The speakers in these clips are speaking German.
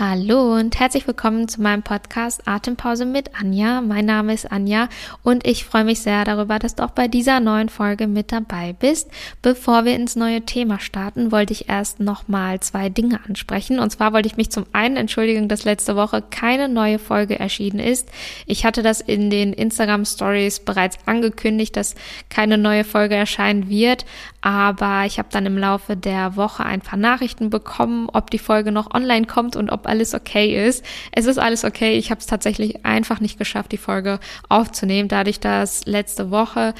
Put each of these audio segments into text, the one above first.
Hallo und herzlich willkommen zu meinem Podcast Atempause mit Anja. Mein Name ist Anja und ich freue mich sehr darüber, dass du auch bei dieser neuen Folge mit dabei bist. Bevor wir ins neue Thema starten, wollte ich erst nochmal zwei Dinge ansprechen. Und zwar wollte ich mich zum einen entschuldigen, dass letzte Woche keine neue Folge erschienen ist. Ich hatte das in den Instagram Stories bereits angekündigt, dass keine neue Folge erscheinen wird, aber ich habe dann im Laufe der Woche ein paar Nachrichten bekommen, ob die Folge noch online kommt und ob alles okay ist. Es ist alles okay. Ich habe es tatsächlich einfach nicht geschafft, die Folge aufzunehmen, dadurch, dass letzte Woche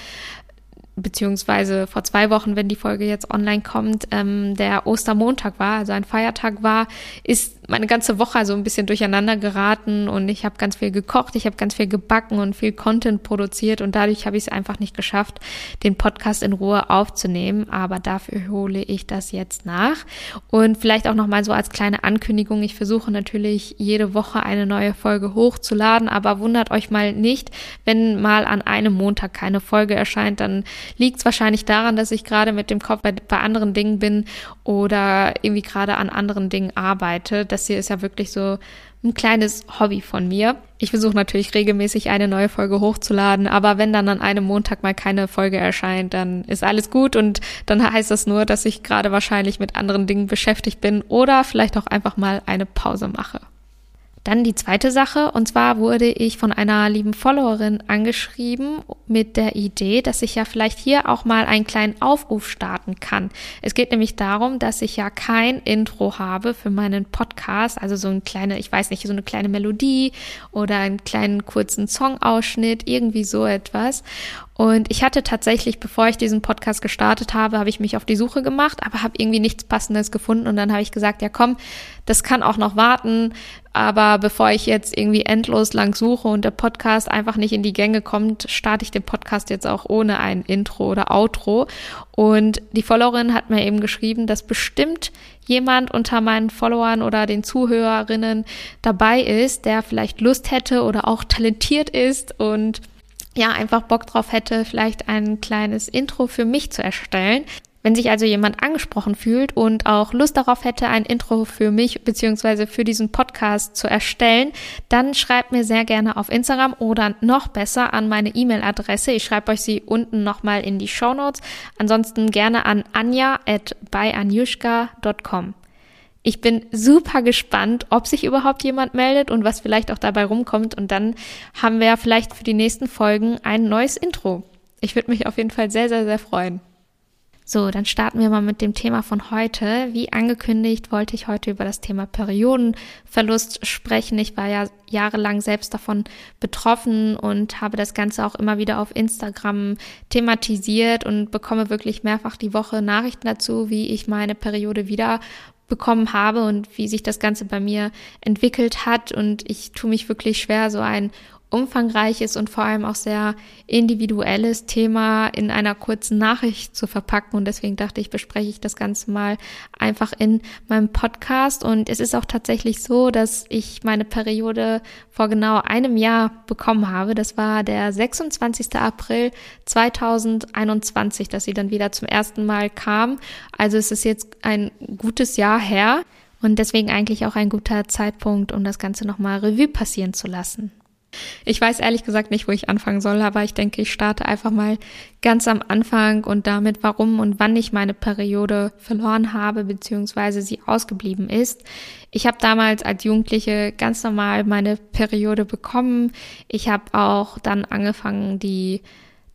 beziehungsweise vor zwei Wochen, wenn die Folge jetzt online kommt, ähm, der Ostermontag war, also ein Feiertag war, ist meine ganze Woche so ein bisschen durcheinander geraten und ich habe ganz viel gekocht, ich habe ganz viel gebacken und viel Content produziert und dadurch habe ich es einfach nicht geschafft, den Podcast in Ruhe aufzunehmen. Aber dafür hole ich das jetzt nach und vielleicht auch noch mal so als kleine Ankündigung: Ich versuche natürlich jede Woche eine neue Folge hochzuladen, aber wundert euch mal nicht, wenn mal an einem Montag keine Folge erscheint, dann liegt es wahrscheinlich daran, dass ich gerade mit dem Kopf bei, bei anderen Dingen bin oder irgendwie gerade an anderen Dingen arbeite. Das hier ist ja wirklich so ein kleines Hobby von mir. Ich versuche natürlich regelmäßig eine neue Folge hochzuladen, aber wenn dann an einem Montag mal keine Folge erscheint, dann ist alles gut und dann heißt das nur, dass ich gerade wahrscheinlich mit anderen Dingen beschäftigt bin oder vielleicht auch einfach mal eine Pause mache. Dann die zweite Sache, und zwar wurde ich von einer lieben Followerin angeschrieben mit der Idee, dass ich ja vielleicht hier auch mal einen kleinen Aufruf starten kann. Es geht nämlich darum, dass ich ja kein Intro habe für meinen Podcast, also so ein kleine, ich weiß nicht, so eine kleine Melodie oder einen kleinen kurzen Songausschnitt, irgendwie so etwas. Und ich hatte tatsächlich, bevor ich diesen Podcast gestartet habe, habe ich mich auf die Suche gemacht, aber habe irgendwie nichts Passendes gefunden. Und dann habe ich gesagt, ja komm, das kann auch noch warten. Aber bevor ich jetzt irgendwie endlos lang suche und der Podcast einfach nicht in die Gänge kommt, starte ich den Podcast jetzt auch ohne ein Intro oder Outro. Und die Followerin hat mir eben geschrieben, dass bestimmt jemand unter meinen Followern oder den Zuhörerinnen dabei ist, der vielleicht Lust hätte oder auch talentiert ist und ja einfach Bock drauf hätte, vielleicht ein kleines Intro für mich zu erstellen. Wenn sich also jemand angesprochen fühlt und auch Lust darauf hätte, ein Intro für mich beziehungsweise für diesen Podcast zu erstellen, dann schreibt mir sehr gerne auf Instagram oder noch besser an meine E-Mail-Adresse. Ich schreibe euch sie unten nochmal in die Show Notes. Ansonsten gerne an anja at byanjushka.com. Ich bin super gespannt, ob sich überhaupt jemand meldet und was vielleicht auch dabei rumkommt. Und dann haben wir vielleicht für die nächsten Folgen ein neues Intro. Ich würde mich auf jeden Fall sehr, sehr, sehr freuen. So, dann starten wir mal mit dem Thema von heute. Wie angekündigt, wollte ich heute über das Thema Periodenverlust sprechen. Ich war ja jahrelang selbst davon betroffen und habe das Ganze auch immer wieder auf Instagram thematisiert und bekomme wirklich mehrfach die Woche Nachrichten dazu, wie ich meine Periode wieder bekommen habe und wie sich das Ganze bei mir entwickelt hat. Und ich tue mich wirklich schwer, so ein umfangreiches und vor allem auch sehr individuelles Thema in einer kurzen Nachricht zu verpacken. Und deswegen dachte ich, bespreche ich das Ganze mal einfach in meinem Podcast. Und es ist auch tatsächlich so, dass ich meine Periode vor genau einem Jahr bekommen habe. Das war der 26. April 2021, dass sie dann wieder zum ersten Mal kam. Also es ist jetzt ein gutes Jahr her. Und deswegen eigentlich auch ein guter Zeitpunkt, um das Ganze nochmal Revue passieren zu lassen. Ich weiß ehrlich gesagt nicht, wo ich anfangen soll, aber ich denke, ich starte einfach mal ganz am Anfang und damit, warum und wann ich meine Periode verloren habe, beziehungsweise sie ausgeblieben ist. Ich habe damals als Jugendliche ganz normal meine Periode bekommen. Ich habe auch dann angefangen, die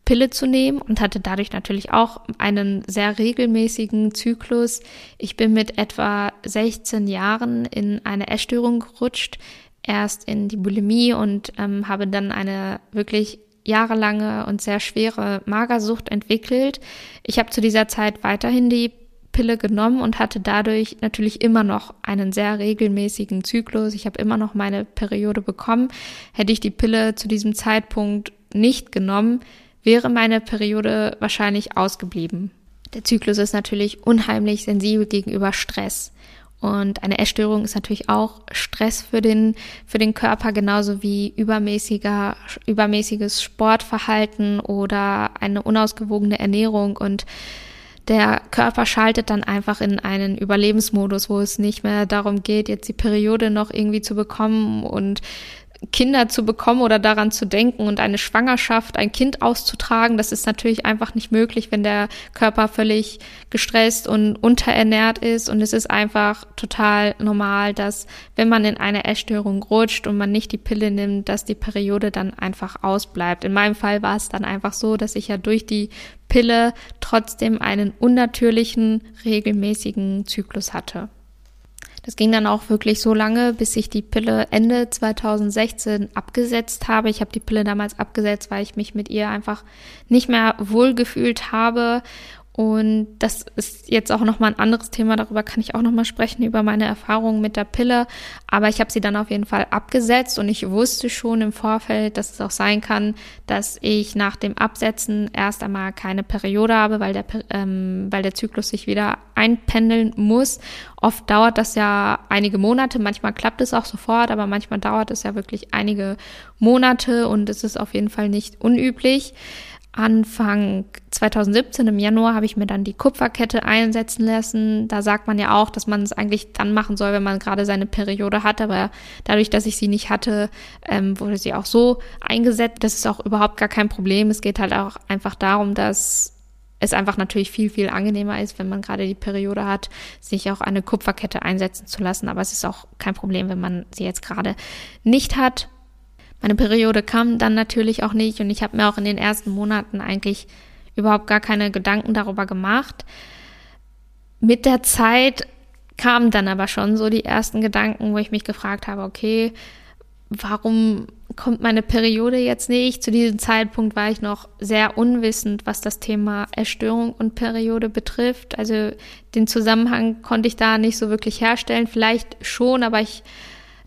Pille zu nehmen und hatte dadurch natürlich auch einen sehr regelmäßigen Zyklus. Ich bin mit etwa 16 Jahren in eine Essstörung gerutscht erst in die Bulimie und ähm, habe dann eine wirklich jahrelange und sehr schwere Magersucht entwickelt. Ich habe zu dieser Zeit weiterhin die Pille genommen und hatte dadurch natürlich immer noch einen sehr regelmäßigen Zyklus. Ich habe immer noch meine Periode bekommen. Hätte ich die Pille zu diesem Zeitpunkt nicht genommen, wäre meine Periode wahrscheinlich ausgeblieben. Der Zyklus ist natürlich unheimlich sensibel gegenüber Stress. Und eine Essstörung ist natürlich auch Stress für den, für den Körper, genauso wie übermäßiger, übermäßiges Sportverhalten oder eine unausgewogene Ernährung. Und der Körper schaltet dann einfach in einen Überlebensmodus, wo es nicht mehr darum geht, jetzt die Periode noch irgendwie zu bekommen und Kinder zu bekommen oder daran zu denken und eine Schwangerschaft, ein Kind auszutragen, das ist natürlich einfach nicht möglich, wenn der Körper völlig gestresst und unterernährt ist. Und es ist einfach total normal, dass wenn man in eine Essstörung rutscht und man nicht die Pille nimmt, dass die Periode dann einfach ausbleibt. In meinem Fall war es dann einfach so, dass ich ja durch die Pille trotzdem einen unnatürlichen, regelmäßigen Zyklus hatte. Das ging dann auch wirklich so lange, bis ich die Pille Ende 2016 abgesetzt habe. Ich habe die Pille damals abgesetzt, weil ich mich mit ihr einfach nicht mehr wohlgefühlt habe und das ist jetzt auch nochmal ein anderes Thema, darüber kann ich auch nochmal sprechen, über meine Erfahrungen mit der Pille. Aber ich habe sie dann auf jeden Fall abgesetzt und ich wusste schon im Vorfeld, dass es auch sein kann, dass ich nach dem Absetzen erst einmal keine Periode habe, weil der, ähm, weil der Zyklus sich wieder einpendeln muss. Oft dauert das ja einige Monate, manchmal klappt es auch sofort, aber manchmal dauert es ja wirklich einige Monate und es ist auf jeden Fall nicht unüblich. Anfang 2017 im Januar habe ich mir dann die Kupferkette einsetzen lassen. Da sagt man ja auch, dass man es eigentlich dann machen soll, wenn man gerade seine Periode hat. Aber dadurch, dass ich sie nicht hatte, ähm, wurde sie auch so eingesetzt. Das ist auch überhaupt gar kein Problem. Es geht halt auch einfach darum, dass es einfach natürlich viel, viel angenehmer ist, wenn man gerade die Periode hat, sich auch eine Kupferkette einsetzen zu lassen. Aber es ist auch kein Problem, wenn man sie jetzt gerade nicht hat. Meine Periode kam dann natürlich auch nicht und ich habe mir auch in den ersten Monaten eigentlich überhaupt gar keine Gedanken darüber gemacht. Mit der Zeit kamen dann aber schon so die ersten Gedanken, wo ich mich gefragt habe, okay, warum kommt meine Periode jetzt nicht? Zu diesem Zeitpunkt war ich noch sehr unwissend, was das Thema Erstörung und Periode betrifft. Also den Zusammenhang konnte ich da nicht so wirklich herstellen. Vielleicht schon, aber ich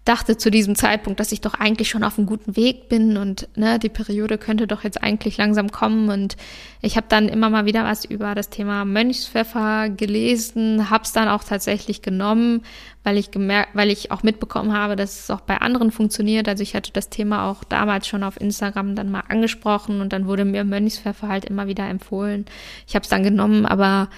dachte zu diesem Zeitpunkt, dass ich doch eigentlich schon auf einem guten Weg bin und ne, die Periode könnte doch jetzt eigentlich langsam kommen. Und ich habe dann immer mal wieder was über das Thema Mönchspfeffer gelesen, habe es dann auch tatsächlich genommen, weil ich gemerkt, weil ich auch mitbekommen habe, dass es auch bei anderen funktioniert. Also ich hatte das Thema auch damals schon auf Instagram dann mal angesprochen und dann wurde mir Mönchspfeffer halt immer wieder empfohlen. Ich habe es dann genommen, aber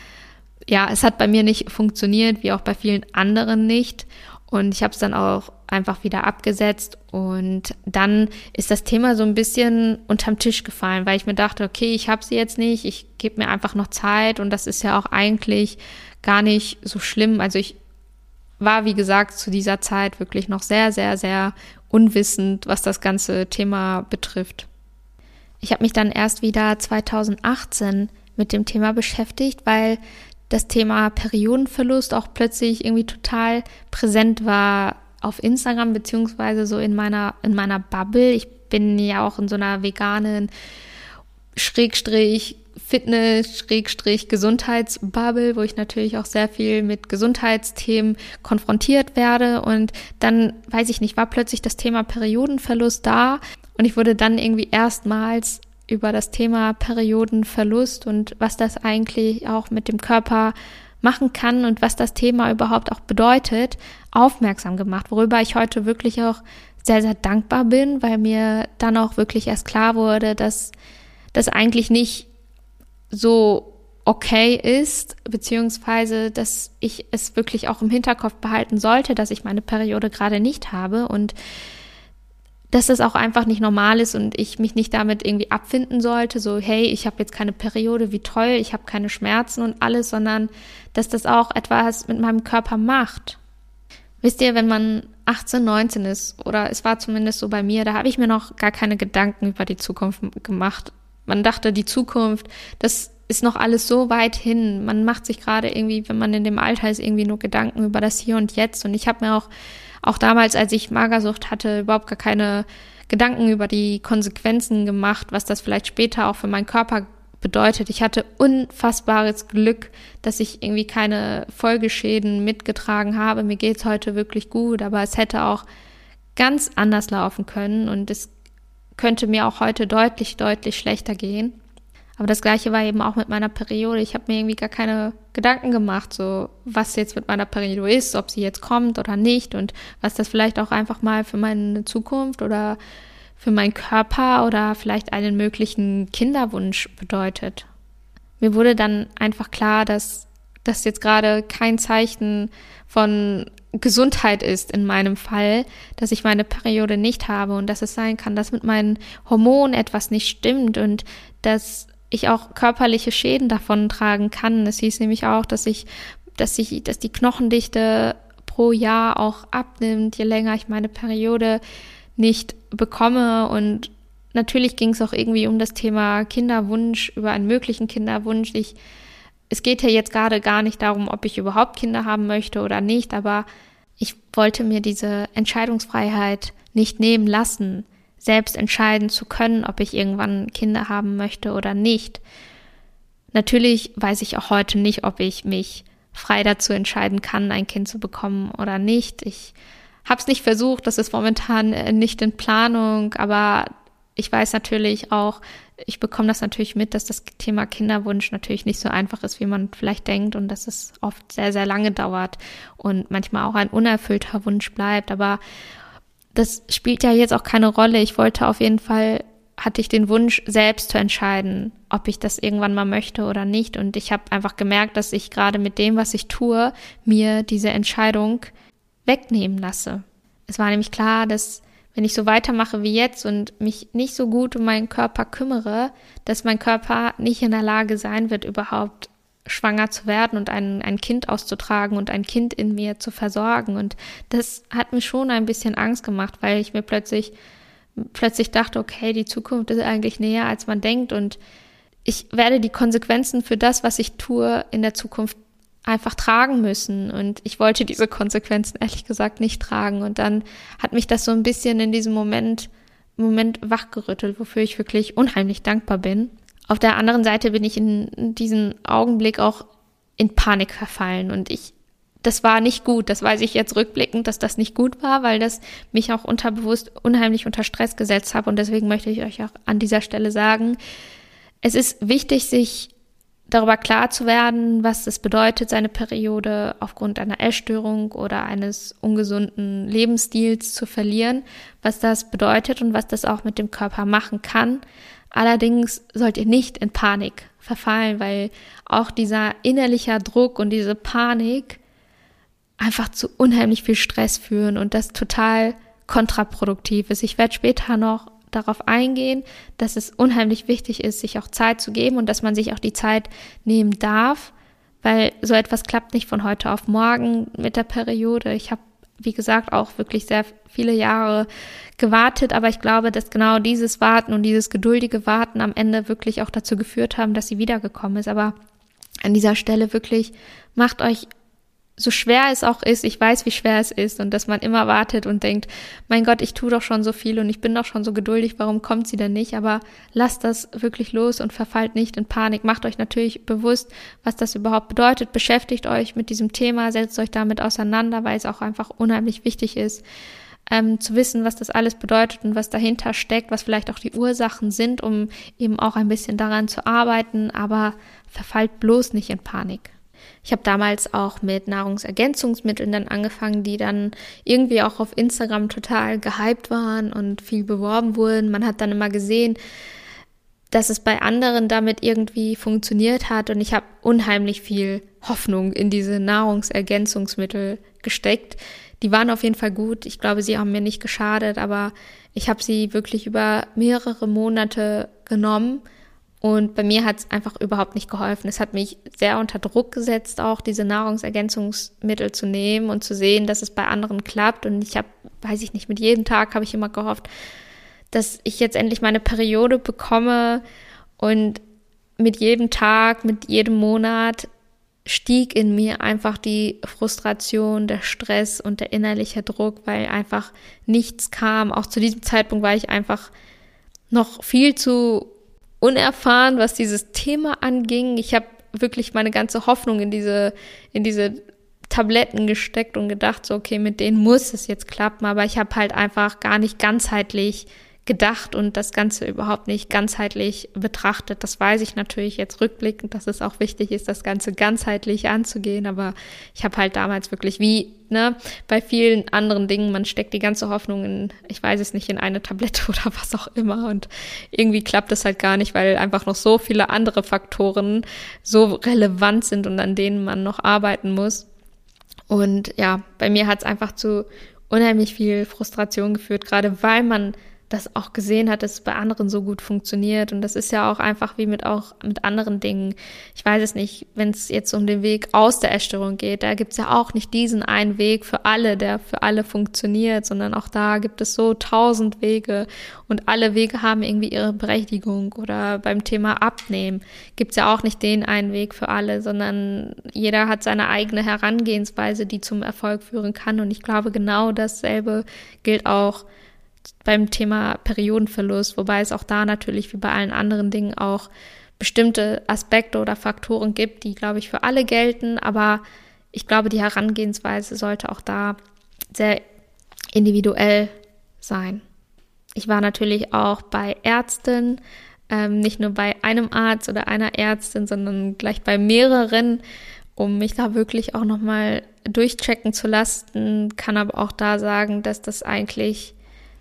ja, es hat bei mir nicht funktioniert, wie auch bei vielen anderen nicht. Und ich habe es dann auch einfach wieder abgesetzt und dann ist das Thema so ein bisschen unterm Tisch gefallen, weil ich mir dachte, okay, ich habe sie jetzt nicht, ich gebe mir einfach noch Zeit und das ist ja auch eigentlich gar nicht so schlimm. Also ich war, wie gesagt, zu dieser Zeit wirklich noch sehr, sehr, sehr unwissend, was das ganze Thema betrifft. Ich habe mich dann erst wieder 2018 mit dem Thema beschäftigt, weil das Thema Periodenverlust auch plötzlich irgendwie total präsent war auf Instagram beziehungsweise so in meiner in meiner Bubble. Ich bin ja auch in so einer veganen Schrägstrich Fitness Schrägstrich Gesundheitsbubble, wo ich natürlich auch sehr viel mit Gesundheitsthemen konfrontiert werde und dann weiß ich nicht, war plötzlich das Thema Periodenverlust da und ich wurde dann irgendwie erstmals über das Thema Periodenverlust und was das eigentlich auch mit dem Körper machen kann und was das Thema überhaupt auch bedeutet, aufmerksam gemacht, worüber ich heute wirklich auch sehr, sehr dankbar bin, weil mir dann auch wirklich erst klar wurde, dass das eigentlich nicht so okay ist, beziehungsweise dass ich es wirklich auch im Hinterkopf behalten sollte, dass ich meine Periode gerade nicht habe. Und dass das auch einfach nicht normal ist und ich mich nicht damit irgendwie abfinden sollte, so hey, ich habe jetzt keine Periode, wie toll, ich habe keine Schmerzen und alles, sondern dass das auch etwas mit meinem Körper macht. Wisst ihr, wenn man 18, 19 ist, oder es war zumindest so bei mir, da habe ich mir noch gar keine Gedanken über die Zukunft gemacht. Man dachte, die Zukunft, das ist noch alles so weit hin. Man macht sich gerade irgendwie, wenn man in dem Alter ist, irgendwie nur Gedanken über das Hier und Jetzt. Und ich habe mir auch auch damals, als ich Magersucht hatte, überhaupt gar keine Gedanken über die Konsequenzen gemacht, was das vielleicht später auch für meinen Körper bedeutet. Ich hatte unfassbares Glück, dass ich irgendwie keine Folgeschäden mitgetragen habe. Mir geht's heute wirklich gut, aber es hätte auch ganz anders laufen können und es könnte mir auch heute deutlich, deutlich schlechter gehen. Aber das gleiche war eben auch mit meiner Periode. Ich habe mir irgendwie gar keine Gedanken gemacht, so was jetzt mit meiner Periode ist, ob sie jetzt kommt oder nicht und was das vielleicht auch einfach mal für meine Zukunft oder für meinen Körper oder vielleicht einen möglichen Kinderwunsch bedeutet. mir wurde dann einfach klar, dass das jetzt gerade kein Zeichen von Gesundheit ist in meinem Fall, dass ich meine Periode nicht habe und dass es sein kann, dass mit meinen Hormonen etwas nicht stimmt und dass ich auch körperliche Schäden davon tragen kann. Es hieß nämlich auch, dass ich, dass ich, dass die Knochendichte pro Jahr auch abnimmt, je länger ich meine Periode nicht bekomme und natürlich ging es auch irgendwie um das Thema Kinderwunsch, über einen möglichen Kinderwunsch. Ich es geht ja jetzt gerade gar nicht darum, ob ich überhaupt Kinder haben möchte oder nicht, aber ich wollte mir diese Entscheidungsfreiheit nicht nehmen lassen, selbst entscheiden zu können, ob ich irgendwann Kinder haben möchte oder nicht. Natürlich weiß ich auch heute nicht, ob ich mich frei dazu entscheiden kann, ein Kind zu bekommen oder nicht. Ich habe es nicht versucht, das ist momentan nicht in Planung, aber ich weiß natürlich auch, ich bekomme das natürlich mit, dass das Thema Kinderwunsch natürlich nicht so einfach ist, wie man vielleicht denkt und dass es oft sehr, sehr lange dauert und manchmal auch ein unerfüllter Wunsch bleibt. Aber das spielt ja jetzt auch keine Rolle. Ich wollte auf jeden Fall, hatte ich den Wunsch, selbst zu entscheiden, ob ich das irgendwann mal möchte oder nicht. Und ich habe einfach gemerkt, dass ich gerade mit dem, was ich tue, mir diese Entscheidung wegnehmen lasse. Es war nämlich klar, dass wenn ich so weitermache wie jetzt und mich nicht so gut um meinen Körper kümmere, dass mein Körper nicht in der Lage sein wird, überhaupt schwanger zu werden und ein, ein Kind auszutragen und ein Kind in mir zu versorgen. Und das hat mir schon ein bisschen Angst gemacht, weil ich mir plötzlich, plötzlich dachte, okay, die Zukunft ist eigentlich näher, als man denkt und ich werde die Konsequenzen für das, was ich tue, in der Zukunft einfach tragen müssen. Und ich wollte diese Konsequenzen ehrlich gesagt nicht tragen. Und dann hat mich das so ein bisschen in diesem Moment, Moment wachgerüttelt, wofür ich wirklich unheimlich dankbar bin. Auf der anderen Seite bin ich in diesem Augenblick auch in Panik verfallen und ich das war nicht gut. Das weiß ich jetzt rückblickend, dass das nicht gut war, weil das mich auch unterbewusst unheimlich unter Stress gesetzt hat. Und deswegen möchte ich euch auch an dieser Stelle sagen, es ist wichtig, sich darüber klar zu werden, was es bedeutet, seine Periode aufgrund einer Essstörung oder eines ungesunden Lebensstils zu verlieren, was das bedeutet und was das auch mit dem Körper machen kann. Allerdings sollt ihr nicht in Panik verfallen, weil auch dieser innerliche Druck und diese Panik einfach zu unheimlich viel Stress führen und das total kontraproduktiv ist. Ich werde später noch darauf eingehen, dass es unheimlich wichtig ist, sich auch Zeit zu geben und dass man sich auch die Zeit nehmen darf, weil so etwas klappt nicht von heute auf morgen mit der Periode. Ich habe, wie gesagt, auch wirklich sehr viele Jahre gewartet, aber ich glaube, dass genau dieses Warten und dieses geduldige Warten am Ende wirklich auch dazu geführt haben, dass sie wiedergekommen ist. Aber an dieser Stelle wirklich macht euch so schwer es auch ist, ich weiß, wie schwer es ist und dass man immer wartet und denkt, mein Gott, ich tue doch schon so viel und ich bin doch schon so geduldig, warum kommt sie denn nicht? Aber lasst das wirklich los und verfallt nicht in Panik. Macht euch natürlich bewusst, was das überhaupt bedeutet. Beschäftigt euch mit diesem Thema, setzt euch damit auseinander, weil es auch einfach unheimlich wichtig ist, ähm, zu wissen, was das alles bedeutet und was dahinter steckt, was vielleicht auch die Ursachen sind, um eben auch ein bisschen daran zu arbeiten, aber verfallt bloß nicht in Panik. Ich habe damals auch mit Nahrungsergänzungsmitteln dann angefangen, die dann irgendwie auch auf Instagram total gehypt waren und viel beworben wurden. Man hat dann immer gesehen, dass es bei anderen damit irgendwie funktioniert hat und ich habe unheimlich viel Hoffnung in diese Nahrungsergänzungsmittel gesteckt. Die waren auf jeden Fall gut. Ich glaube, sie haben mir nicht geschadet, aber ich habe sie wirklich über mehrere Monate genommen und bei mir hat es einfach überhaupt nicht geholfen. Es hat mich sehr unter Druck gesetzt, auch diese Nahrungsergänzungsmittel zu nehmen und zu sehen, dass es bei anderen klappt. Und ich habe, weiß ich nicht, mit jedem Tag habe ich immer gehofft, dass ich jetzt endlich meine Periode bekomme. Und mit jedem Tag, mit jedem Monat stieg in mir einfach die Frustration, der Stress und der innerliche Druck, weil einfach nichts kam. Auch zu diesem Zeitpunkt war ich einfach noch viel zu unerfahren, was dieses Thema anging. Ich habe wirklich meine ganze Hoffnung in diese, in diese Tabletten gesteckt und gedacht, so, okay, mit denen muss es jetzt klappen, aber ich habe halt einfach gar nicht ganzheitlich gedacht und das Ganze überhaupt nicht ganzheitlich betrachtet. Das weiß ich natürlich jetzt rückblickend, dass es auch wichtig ist, das Ganze ganzheitlich anzugehen. Aber ich habe halt damals wirklich wie ne, bei vielen anderen Dingen, man steckt die ganze Hoffnung in, ich weiß es nicht, in eine Tablette oder was auch immer. Und irgendwie klappt es halt gar nicht, weil einfach noch so viele andere Faktoren so relevant sind und an denen man noch arbeiten muss. Und ja, bei mir hat es einfach zu unheimlich viel Frustration geführt, gerade weil man das auch gesehen hat, dass es bei anderen so gut funktioniert. Und das ist ja auch einfach wie mit auch mit anderen Dingen. Ich weiß es nicht, wenn es jetzt um den Weg aus der Essstörung geht, da gibt es ja auch nicht diesen einen Weg für alle, der für alle funktioniert, sondern auch da gibt es so tausend Wege und alle Wege haben irgendwie ihre Berechtigung. Oder beim Thema Abnehmen gibt es ja auch nicht den einen Weg für alle, sondern jeder hat seine eigene Herangehensweise, die zum Erfolg führen kann. Und ich glaube, genau dasselbe gilt auch beim Thema Periodenverlust, wobei es auch da natürlich wie bei allen anderen Dingen auch bestimmte Aspekte oder Faktoren gibt, die, glaube ich, für alle gelten. Aber ich glaube, die Herangehensweise sollte auch da sehr individuell sein. Ich war natürlich auch bei Ärzten, ähm, nicht nur bei einem Arzt oder einer Ärztin, sondern gleich bei mehreren, um mich da wirklich auch nochmal durchchecken zu lassen. Kann aber auch da sagen, dass das eigentlich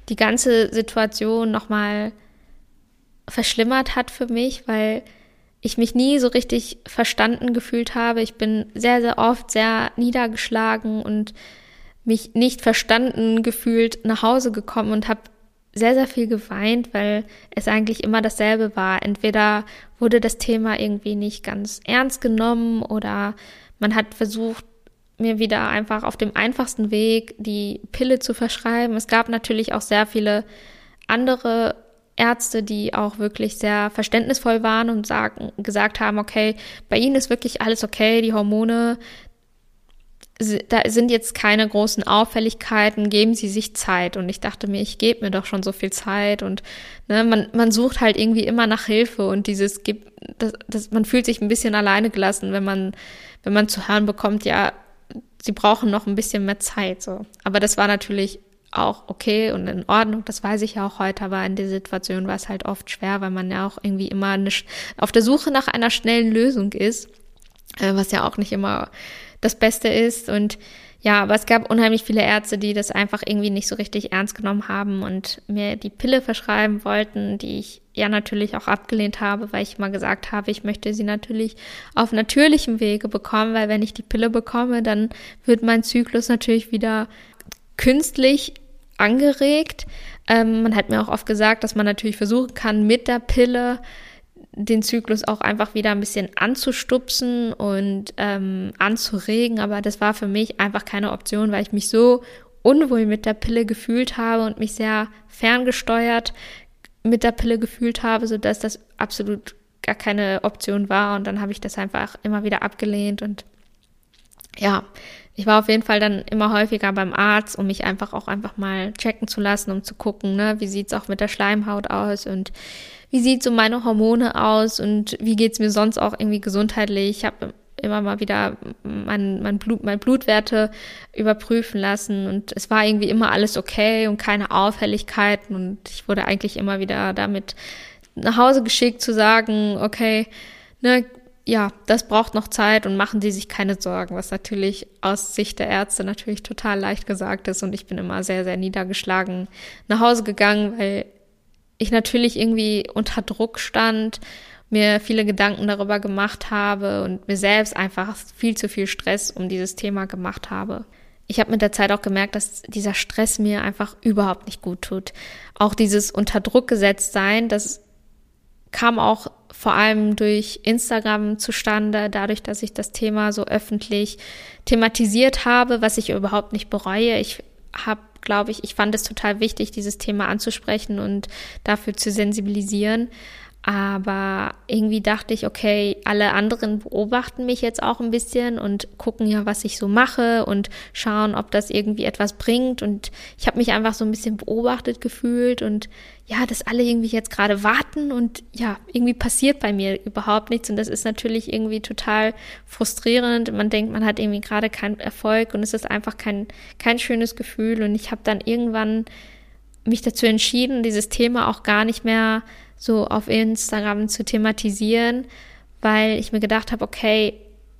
die ganze Situation nochmal verschlimmert hat für mich, weil ich mich nie so richtig verstanden gefühlt habe. Ich bin sehr, sehr oft sehr niedergeschlagen und mich nicht verstanden gefühlt nach Hause gekommen und habe sehr, sehr viel geweint, weil es eigentlich immer dasselbe war. Entweder wurde das Thema irgendwie nicht ganz ernst genommen oder man hat versucht, mir wieder einfach auf dem einfachsten Weg die Pille zu verschreiben. Es gab natürlich auch sehr viele andere Ärzte, die auch wirklich sehr verständnisvoll waren und sagen, gesagt haben, okay, bei Ihnen ist wirklich alles okay, die Hormone, da sind jetzt keine großen Auffälligkeiten, geben Sie sich Zeit. Und ich dachte mir, ich gebe mir doch schon so viel Zeit und ne, man, man sucht halt irgendwie immer nach Hilfe und dieses gibt, das, das, man fühlt sich ein bisschen alleine gelassen, wenn man, wenn man zu hören bekommt, ja, sie brauchen noch ein bisschen mehr Zeit. So. Aber das war natürlich auch okay und in Ordnung, das weiß ich ja auch heute, aber in der Situation war es halt oft schwer, weil man ja auch irgendwie immer eine, auf der Suche nach einer schnellen Lösung ist, äh, was ja auch nicht immer das Beste ist. Und ja, aber es gab unheimlich viele Ärzte, die das einfach irgendwie nicht so richtig ernst genommen haben und mir die Pille verschreiben wollten, die ich ja natürlich auch abgelehnt habe, weil ich mal gesagt habe, ich möchte sie natürlich auf natürlichem Wege bekommen, weil wenn ich die Pille bekomme, dann wird mein Zyklus natürlich wieder künstlich angeregt. Ähm, man hat mir auch oft gesagt, dass man natürlich versuchen kann, mit der Pille den Zyklus auch einfach wieder ein bisschen anzustupsen und ähm, anzuregen. Aber das war für mich einfach keine Option, weil ich mich so unwohl mit der Pille gefühlt habe und mich sehr ferngesteuert mit der Pille gefühlt habe, sodass das absolut gar keine Option war. Und dann habe ich das einfach immer wieder abgelehnt. Und ja, ich war auf jeden Fall dann immer häufiger beim Arzt, um mich einfach auch einfach mal checken zu lassen, um zu gucken, ne, wie sieht's auch mit der Schleimhaut aus und wie sieht so meine Hormone aus und wie geht's mir sonst auch irgendwie gesundheitlich. Ich habe immer mal wieder mein, mein Blut, mein Blutwerte überprüfen lassen und es war irgendwie immer alles okay und keine Auffälligkeiten und ich wurde eigentlich immer wieder damit nach Hause geschickt zu sagen, okay, ne, ja, das braucht noch Zeit und machen Sie sich keine Sorgen, was natürlich aus Sicht der Ärzte natürlich total leicht gesagt ist und ich bin immer sehr, sehr niedergeschlagen nach Hause gegangen, weil ich natürlich irgendwie unter Druck stand, mir viele Gedanken darüber gemacht habe und mir selbst einfach viel zu viel Stress um dieses Thema gemacht habe. Ich habe mit der Zeit auch gemerkt, dass dieser Stress mir einfach überhaupt nicht gut tut. Auch dieses unter Druck gesetzt sein, das kam auch vor allem durch Instagram zustande, dadurch, dass ich das Thema so öffentlich thematisiert habe, was ich überhaupt nicht bereue. Ich habe glaube ich, ich fand es total wichtig, dieses Thema anzusprechen und dafür zu sensibilisieren. Aber irgendwie dachte ich, okay, alle anderen beobachten mich jetzt auch ein bisschen und gucken ja, was ich so mache und schauen, ob das irgendwie etwas bringt. Und ich habe mich einfach so ein bisschen beobachtet gefühlt und ja, dass alle irgendwie jetzt gerade warten und ja, irgendwie passiert bei mir überhaupt nichts. Und das ist natürlich irgendwie total frustrierend. Man denkt, man hat irgendwie gerade keinen Erfolg und es ist einfach kein, kein schönes Gefühl. Und ich habe dann irgendwann mich dazu entschieden, dieses Thema auch gar nicht mehr so auf Instagram zu thematisieren, weil ich mir gedacht habe, okay,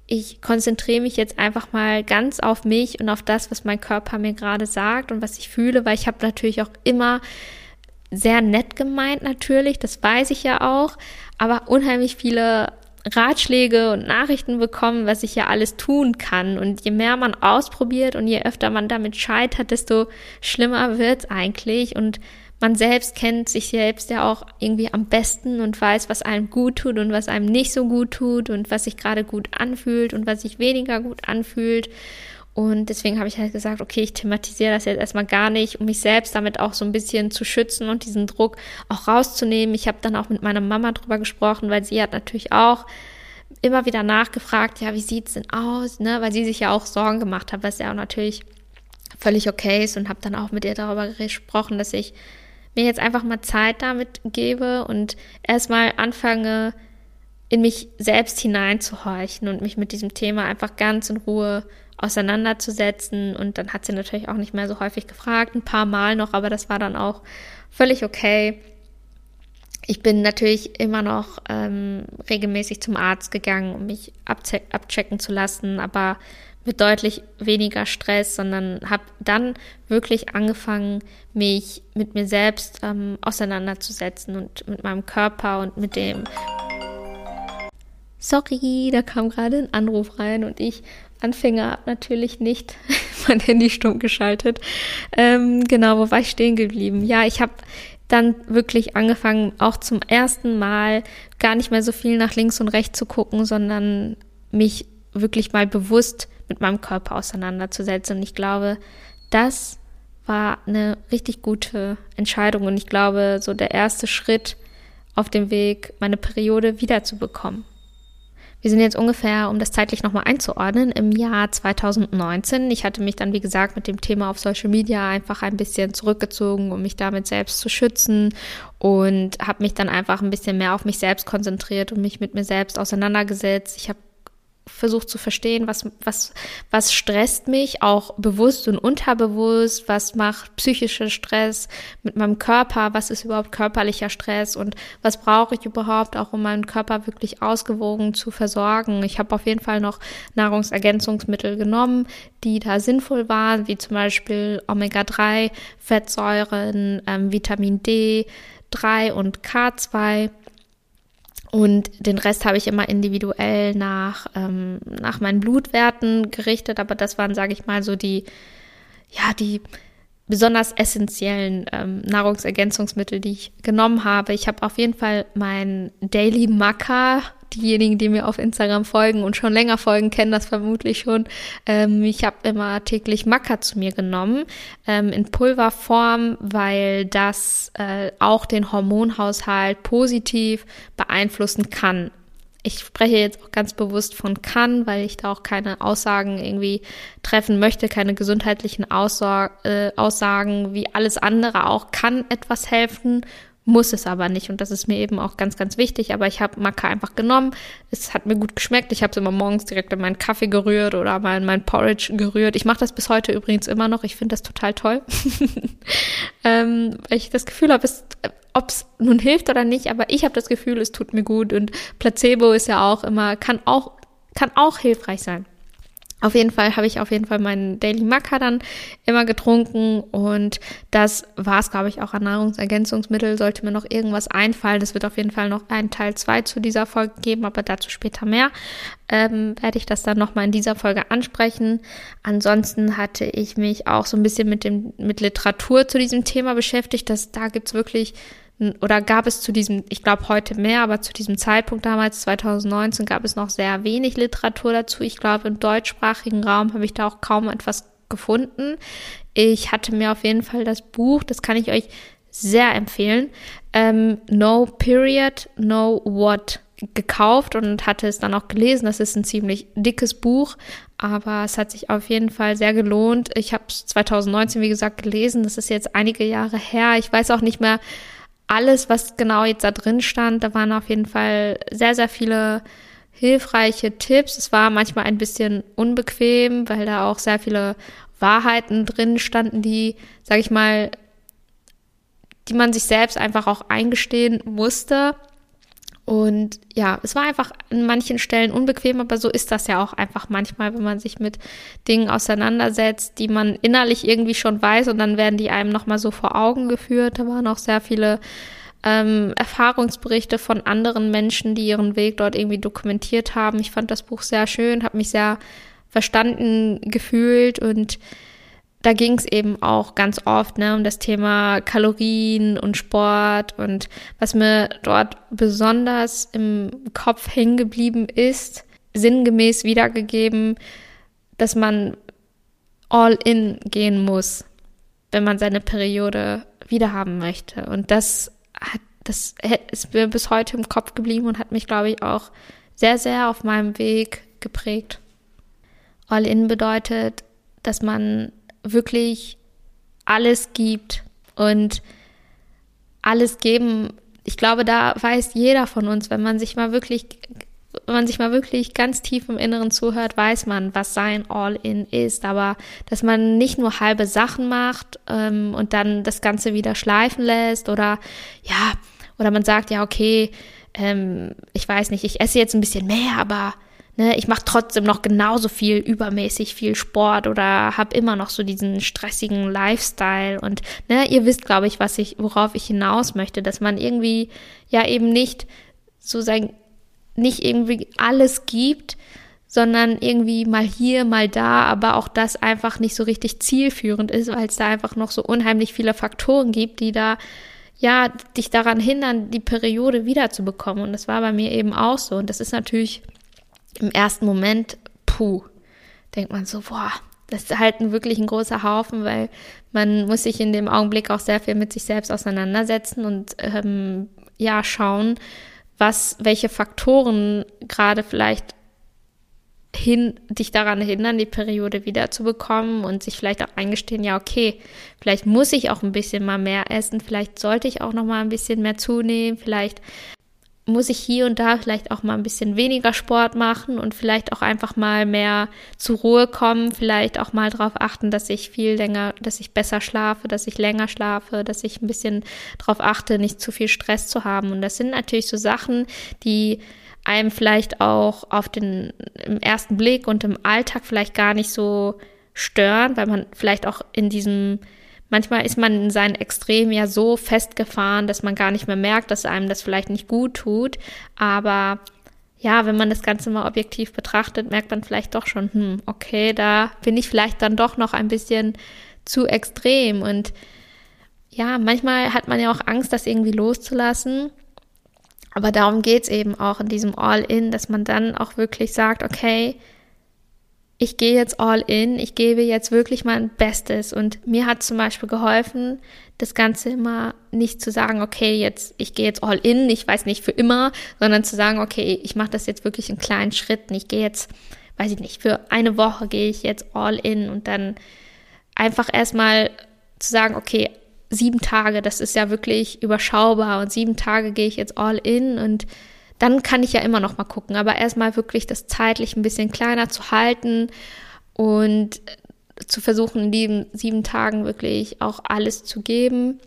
ich konzentriere mich jetzt einfach mal ganz auf mich und auf das, was mein Körper mir gerade sagt und was ich fühle, weil ich habe natürlich auch immer sehr nett gemeint natürlich, das weiß ich ja auch, aber unheimlich viele Ratschläge und Nachrichten bekommen, was ich ja alles tun kann. Und je mehr man ausprobiert und je öfter man damit scheitert, desto schlimmer wird's eigentlich. Und man selbst kennt sich selbst ja auch irgendwie am besten und weiß, was einem gut tut und was einem nicht so gut tut und was sich gerade gut anfühlt und was sich weniger gut anfühlt. Und deswegen habe ich halt gesagt, okay, ich thematisiere das jetzt erstmal gar nicht, um mich selbst damit auch so ein bisschen zu schützen und diesen Druck auch rauszunehmen. Ich habe dann auch mit meiner Mama drüber gesprochen, weil sie hat natürlich auch immer wieder nachgefragt, ja, wie sieht's denn aus, ne, weil sie sich ja auch Sorgen gemacht hat, was ja auch natürlich völlig okay ist und habe dann auch mit ihr darüber gesprochen, dass ich mir jetzt einfach mal Zeit damit gebe und erstmal anfange, in mich selbst hineinzuhorchen und mich mit diesem Thema einfach ganz in Ruhe auseinanderzusetzen. Und dann hat sie natürlich auch nicht mehr so häufig gefragt, ein paar Mal noch, aber das war dann auch völlig okay. Ich bin natürlich immer noch ähm, regelmäßig zum Arzt gegangen, um mich abchecken zu lassen, aber mit deutlich weniger Stress, sondern habe dann wirklich angefangen, mich mit mir selbst ähm, auseinanderzusetzen und mit meinem Körper und mit dem. Sorry, da kam gerade ein Anruf rein und ich Anfänger habe natürlich nicht mein Handy stumm geschaltet. Ähm, genau, wo war ich stehen geblieben? Ja, ich habe dann wirklich angefangen, auch zum ersten Mal gar nicht mehr so viel nach links und rechts zu gucken, sondern mich wirklich mal bewusst mit meinem Körper auseinanderzusetzen. Und ich glaube, das war eine richtig gute Entscheidung und ich glaube, so der erste Schritt auf dem Weg, meine Periode wiederzubekommen. Wir sind jetzt ungefähr, um das zeitlich nochmal einzuordnen, im Jahr 2019. Ich hatte mich dann, wie gesagt, mit dem Thema auf Social Media einfach ein bisschen zurückgezogen, um mich damit selbst zu schützen und habe mich dann einfach ein bisschen mehr auf mich selbst konzentriert und mich mit mir selbst auseinandergesetzt. Ich habe versucht zu verstehen, was, was, was stresst mich, auch bewusst und unterbewusst, was macht psychischer Stress mit meinem Körper, was ist überhaupt körperlicher Stress und was brauche ich überhaupt auch, um meinen Körper wirklich ausgewogen zu versorgen. Ich habe auf jeden Fall noch Nahrungsergänzungsmittel genommen, die da sinnvoll waren, wie zum Beispiel Omega-3, Fettsäuren, ähm, Vitamin D, 3 und K2 und den Rest habe ich immer individuell nach, ähm, nach meinen Blutwerten gerichtet, aber das waren, sage ich mal, so die, ja, die besonders essentiellen ähm, Nahrungsergänzungsmittel, die ich genommen habe. Ich habe auf jeden Fall mein Daily Maca diejenigen, die mir auf Instagram folgen und schon länger folgen, kennen das vermutlich schon. Ähm, ich habe immer täglich Maca zu mir genommen, ähm, in Pulverform, weil das äh, auch den Hormonhaushalt positiv beeinflussen kann. Ich spreche jetzt auch ganz bewusst von kann, weil ich da auch keine Aussagen irgendwie treffen möchte, keine gesundheitlichen Aussag äh, Aussagen, wie alles andere auch kann etwas helfen muss es aber nicht. Und das ist mir eben auch ganz, ganz wichtig. Aber ich habe Maca einfach genommen. Es hat mir gut geschmeckt. Ich habe es immer morgens direkt in meinen Kaffee gerührt oder mal in mein Porridge gerührt. Ich mache das bis heute übrigens immer noch. Ich finde das total toll. ähm, weil ich das Gefühl habe, ob es nun hilft oder nicht, aber ich habe das Gefühl, es tut mir gut. Und Placebo ist ja auch immer, kann auch, kann auch hilfreich sein. Auf jeden Fall habe ich auf jeden Fall meinen Daily Maca dann immer getrunken und das war es, glaube ich, auch an Nahrungsergänzungsmittel. Sollte mir noch irgendwas einfallen, es wird auf jeden Fall noch einen Teil zwei zu dieser Folge geben, aber dazu später mehr. Ähm, werde ich das dann nochmal in dieser Folge ansprechen. Ansonsten hatte ich mich auch so ein bisschen mit dem mit Literatur zu diesem Thema beschäftigt. dass da gibt's wirklich oder gab es zu diesem, ich glaube heute mehr, aber zu diesem Zeitpunkt damals, 2019, gab es noch sehr wenig Literatur dazu. Ich glaube, im deutschsprachigen Raum habe ich da auch kaum etwas gefunden. Ich hatte mir auf jeden Fall das Buch, das kann ich euch sehr empfehlen, ähm, No Period, No What gekauft und hatte es dann auch gelesen. Das ist ein ziemlich dickes Buch, aber es hat sich auf jeden Fall sehr gelohnt. Ich habe es 2019, wie gesagt, gelesen. Das ist jetzt einige Jahre her. Ich weiß auch nicht mehr, alles, was genau jetzt da drin stand, da waren auf jeden Fall sehr, sehr viele hilfreiche Tipps. Es war manchmal ein bisschen unbequem, weil da auch sehr viele Wahrheiten drin standen, die, sag ich mal, die man sich selbst einfach auch eingestehen musste. Und ja, es war einfach an manchen Stellen unbequem, aber so ist das ja auch einfach manchmal, wenn man sich mit Dingen auseinandersetzt, die man innerlich irgendwie schon weiß und dann werden die einem nochmal so vor Augen geführt. Da waren auch sehr viele ähm, Erfahrungsberichte von anderen Menschen, die ihren Weg dort irgendwie dokumentiert haben. Ich fand das Buch sehr schön, habe mich sehr verstanden gefühlt und da ging es eben auch ganz oft ne, um das Thema Kalorien und Sport und was mir dort besonders im Kopf hängen geblieben ist, sinngemäß wiedergegeben, dass man all in gehen muss, wenn man seine Periode wiederhaben möchte. Und das hat, das ist mir bis heute im Kopf geblieben und hat mich, glaube ich, auch sehr, sehr auf meinem Weg geprägt. All in bedeutet, dass man wirklich alles gibt und alles geben. Ich glaube, da weiß jeder von uns, wenn man sich mal wirklich, wenn man sich mal wirklich ganz tief im Inneren zuhört, weiß man, was sein All-in ist. Aber dass man nicht nur halbe Sachen macht ähm, und dann das Ganze wieder schleifen lässt oder ja, oder man sagt, ja, okay, ähm, ich weiß nicht, ich esse jetzt ein bisschen mehr, aber ne, ich mache trotzdem noch genauso viel übermäßig viel Sport oder habe immer noch so diesen stressigen Lifestyle und ne, ihr wisst, glaube ich, was ich, worauf ich hinaus möchte, dass man irgendwie ja eben nicht so sein, nicht irgendwie alles gibt, sondern irgendwie mal hier, mal da, aber auch das einfach nicht so richtig zielführend ist, weil es da einfach noch so unheimlich viele Faktoren gibt, die da ja dich daran hindern, die Periode wiederzubekommen. Und das war bei mir eben auch so. Und das ist natürlich im ersten Moment, puh, denkt man so, boah, das ist halt wirklich ein großer Haufen, weil man muss sich in dem Augenblick auch sehr viel mit sich selbst auseinandersetzen und ähm, ja schauen, was, welche Faktoren gerade vielleicht hin, dich daran hindern, die Periode wiederzubekommen und sich vielleicht auch eingestehen, ja, okay, vielleicht muss ich auch ein bisschen mal mehr essen, vielleicht sollte ich auch noch mal ein bisschen mehr zunehmen, vielleicht muss ich hier und da vielleicht auch mal ein bisschen weniger Sport machen und vielleicht auch einfach mal mehr zur Ruhe kommen, vielleicht auch mal darauf achten, dass ich viel länger, dass ich besser schlafe, dass ich länger schlafe, dass ich ein bisschen darauf achte, nicht zu viel Stress zu haben. Und das sind natürlich so Sachen, die einem vielleicht auch auf den im ersten Blick und im Alltag vielleicht gar nicht so stören, weil man vielleicht auch in diesem Manchmal ist man in seinen Extremen ja so festgefahren, dass man gar nicht mehr merkt, dass einem das vielleicht nicht gut tut. Aber ja, wenn man das Ganze mal objektiv betrachtet, merkt man vielleicht doch schon, hm, okay, da bin ich vielleicht dann doch noch ein bisschen zu extrem. Und ja, manchmal hat man ja auch Angst, das irgendwie loszulassen. Aber darum geht's eben auch in diesem All-In, dass man dann auch wirklich sagt, okay, ich gehe jetzt all in, ich gebe jetzt wirklich mein Bestes. Und mir hat zum Beispiel geholfen, das Ganze immer nicht zu sagen, okay, jetzt, ich gehe jetzt all in, ich weiß nicht für immer, sondern zu sagen, okay, ich mache das jetzt wirklich in kleinen Schritten. Ich gehe jetzt, weiß ich nicht, für eine Woche gehe ich jetzt all in und dann einfach erstmal zu sagen, okay, sieben Tage, das ist ja wirklich überschaubar und sieben Tage gehe ich jetzt all in und dann kann ich ja immer noch mal gucken. Aber erstmal wirklich das zeitlich ein bisschen kleiner zu halten und zu versuchen, in diesen sieben Tagen wirklich auch alles zu geben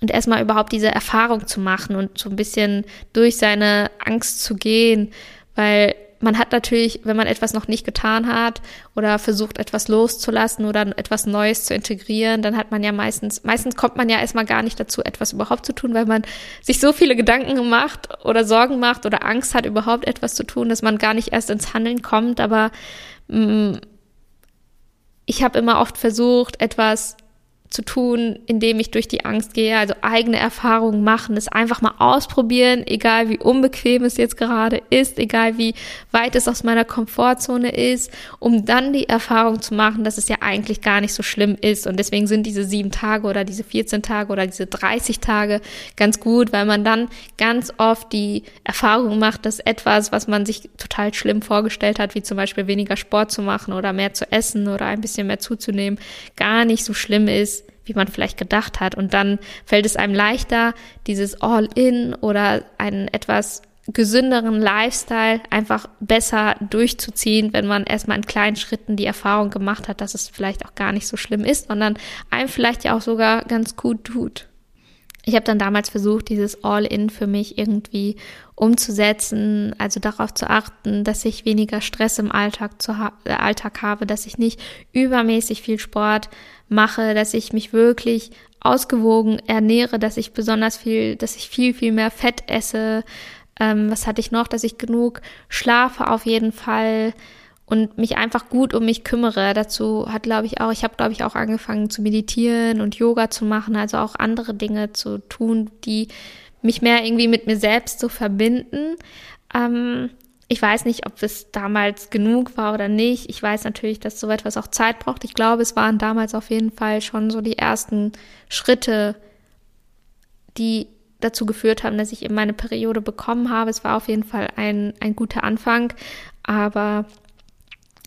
und erstmal überhaupt diese Erfahrung zu machen und so ein bisschen durch seine Angst zu gehen, weil man hat natürlich, wenn man etwas noch nicht getan hat oder versucht, etwas loszulassen oder etwas Neues zu integrieren, dann hat man ja meistens, meistens kommt man ja erstmal gar nicht dazu, etwas überhaupt zu tun, weil man sich so viele Gedanken macht oder Sorgen macht oder Angst hat, überhaupt etwas zu tun, dass man gar nicht erst ins Handeln kommt. Aber mh, mm, ich habe immer oft versucht, etwas zu tun, indem ich durch die Angst gehe, also eigene Erfahrungen machen, es einfach mal ausprobieren, egal wie unbequem es jetzt gerade ist, egal wie weit es aus meiner Komfortzone ist, um dann die Erfahrung zu machen, dass es ja eigentlich gar nicht so schlimm ist. Und deswegen sind diese sieben Tage oder diese 14 Tage oder diese 30 Tage ganz gut, weil man dann ganz oft die Erfahrung macht, dass etwas, was man sich total schlimm vorgestellt hat, wie zum Beispiel weniger Sport zu machen oder mehr zu essen oder ein bisschen mehr zuzunehmen, gar nicht so schlimm ist, wie man vielleicht gedacht hat. Und dann fällt es einem leichter, dieses All-in oder einen etwas gesünderen Lifestyle einfach besser durchzuziehen, wenn man erstmal in kleinen Schritten die Erfahrung gemacht hat, dass es vielleicht auch gar nicht so schlimm ist, sondern einem vielleicht ja auch sogar ganz gut tut. ich habe dann damals versucht, dieses All-in für mich irgendwie umzusetzen, also darauf zu achten, dass ich weniger Stress im Alltag, zu ha äh, Alltag habe, dass ich nicht übermäßig viel Sport mache, dass ich mich wirklich ausgewogen ernähre, dass ich besonders viel, dass ich viel, viel mehr Fett esse. Ähm, was hatte ich noch? Dass ich genug schlafe auf jeden Fall und mich einfach gut um mich kümmere. Dazu hat, glaube ich, auch, ich habe, glaube ich, auch angefangen zu meditieren und Yoga zu machen, also auch andere Dinge zu tun, die mich mehr irgendwie mit mir selbst zu verbinden. Ähm, ich weiß nicht, ob es damals genug war oder nicht. Ich weiß natürlich, dass so etwas auch Zeit braucht. Ich glaube, es waren damals auf jeden Fall schon so die ersten Schritte, die dazu geführt haben, dass ich eben meine Periode bekommen habe. Es war auf jeden Fall ein, ein guter Anfang, aber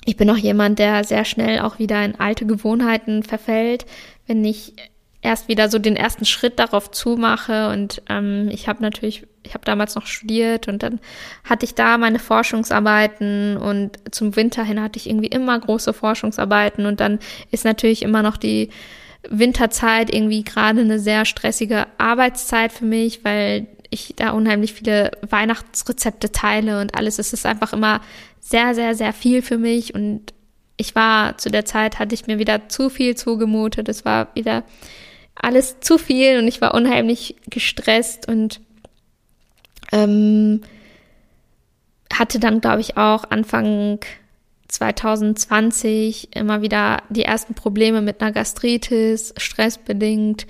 ich bin auch jemand, der sehr schnell auch wieder in alte Gewohnheiten verfällt, wenn ich erst wieder so den ersten Schritt darauf zumache. Und ähm, ich habe natürlich, ich habe damals noch studiert und dann hatte ich da meine Forschungsarbeiten und zum Winter hin hatte ich irgendwie immer große Forschungsarbeiten und dann ist natürlich immer noch die Winterzeit irgendwie gerade eine sehr stressige Arbeitszeit für mich, weil ich da unheimlich viele Weihnachtsrezepte teile und alles. Es ist einfach immer sehr, sehr, sehr viel für mich und ich war zu der Zeit, hatte ich mir wieder zu viel zugemutet. Es war wieder alles zu viel und ich war unheimlich gestresst und ähm, hatte dann, glaube ich, auch Anfang 2020 immer wieder die ersten Probleme mit einer Gastritis, stressbedingt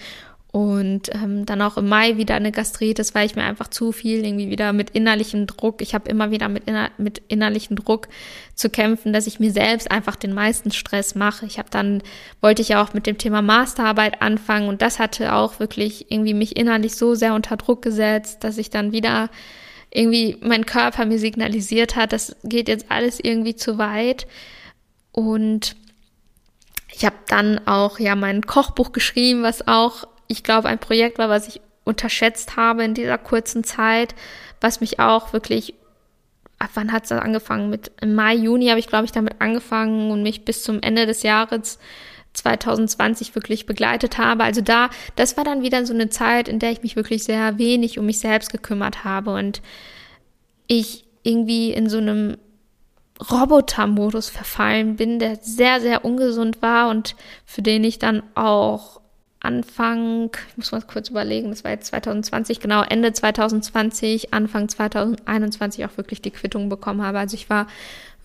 und ähm, dann auch im Mai wieder eine Gastritis, weil ich mir einfach zu viel irgendwie wieder mit innerlichem Druck, ich habe immer wieder mit, inner, mit innerlichem Druck zu kämpfen, dass ich mir selbst einfach den meisten Stress mache. Ich habe dann, wollte ich ja auch mit dem Thema Masterarbeit anfangen. Und das hatte auch wirklich irgendwie mich innerlich so sehr unter Druck gesetzt, dass ich dann wieder irgendwie mein Körper mir signalisiert hat, das geht jetzt alles irgendwie zu weit. Und ich habe dann auch ja mein Kochbuch geschrieben, was auch ich glaube, ein Projekt war, was ich unterschätzt habe in dieser kurzen Zeit, was mich auch wirklich, ab wann hat es angefangen? Mit Mai, Juni habe ich, glaube ich, damit angefangen und mich bis zum Ende des Jahres 2020 wirklich begleitet habe. Also da, das war dann wieder so eine Zeit, in der ich mich wirklich sehr wenig um mich selbst gekümmert habe und ich irgendwie in so einem Roboter-Modus verfallen bin, der sehr, sehr ungesund war und für den ich dann auch Anfang, ich muss mal kurz überlegen, das war jetzt 2020, genau, Ende 2020, Anfang 2021 auch wirklich die Quittung bekommen habe. Also ich war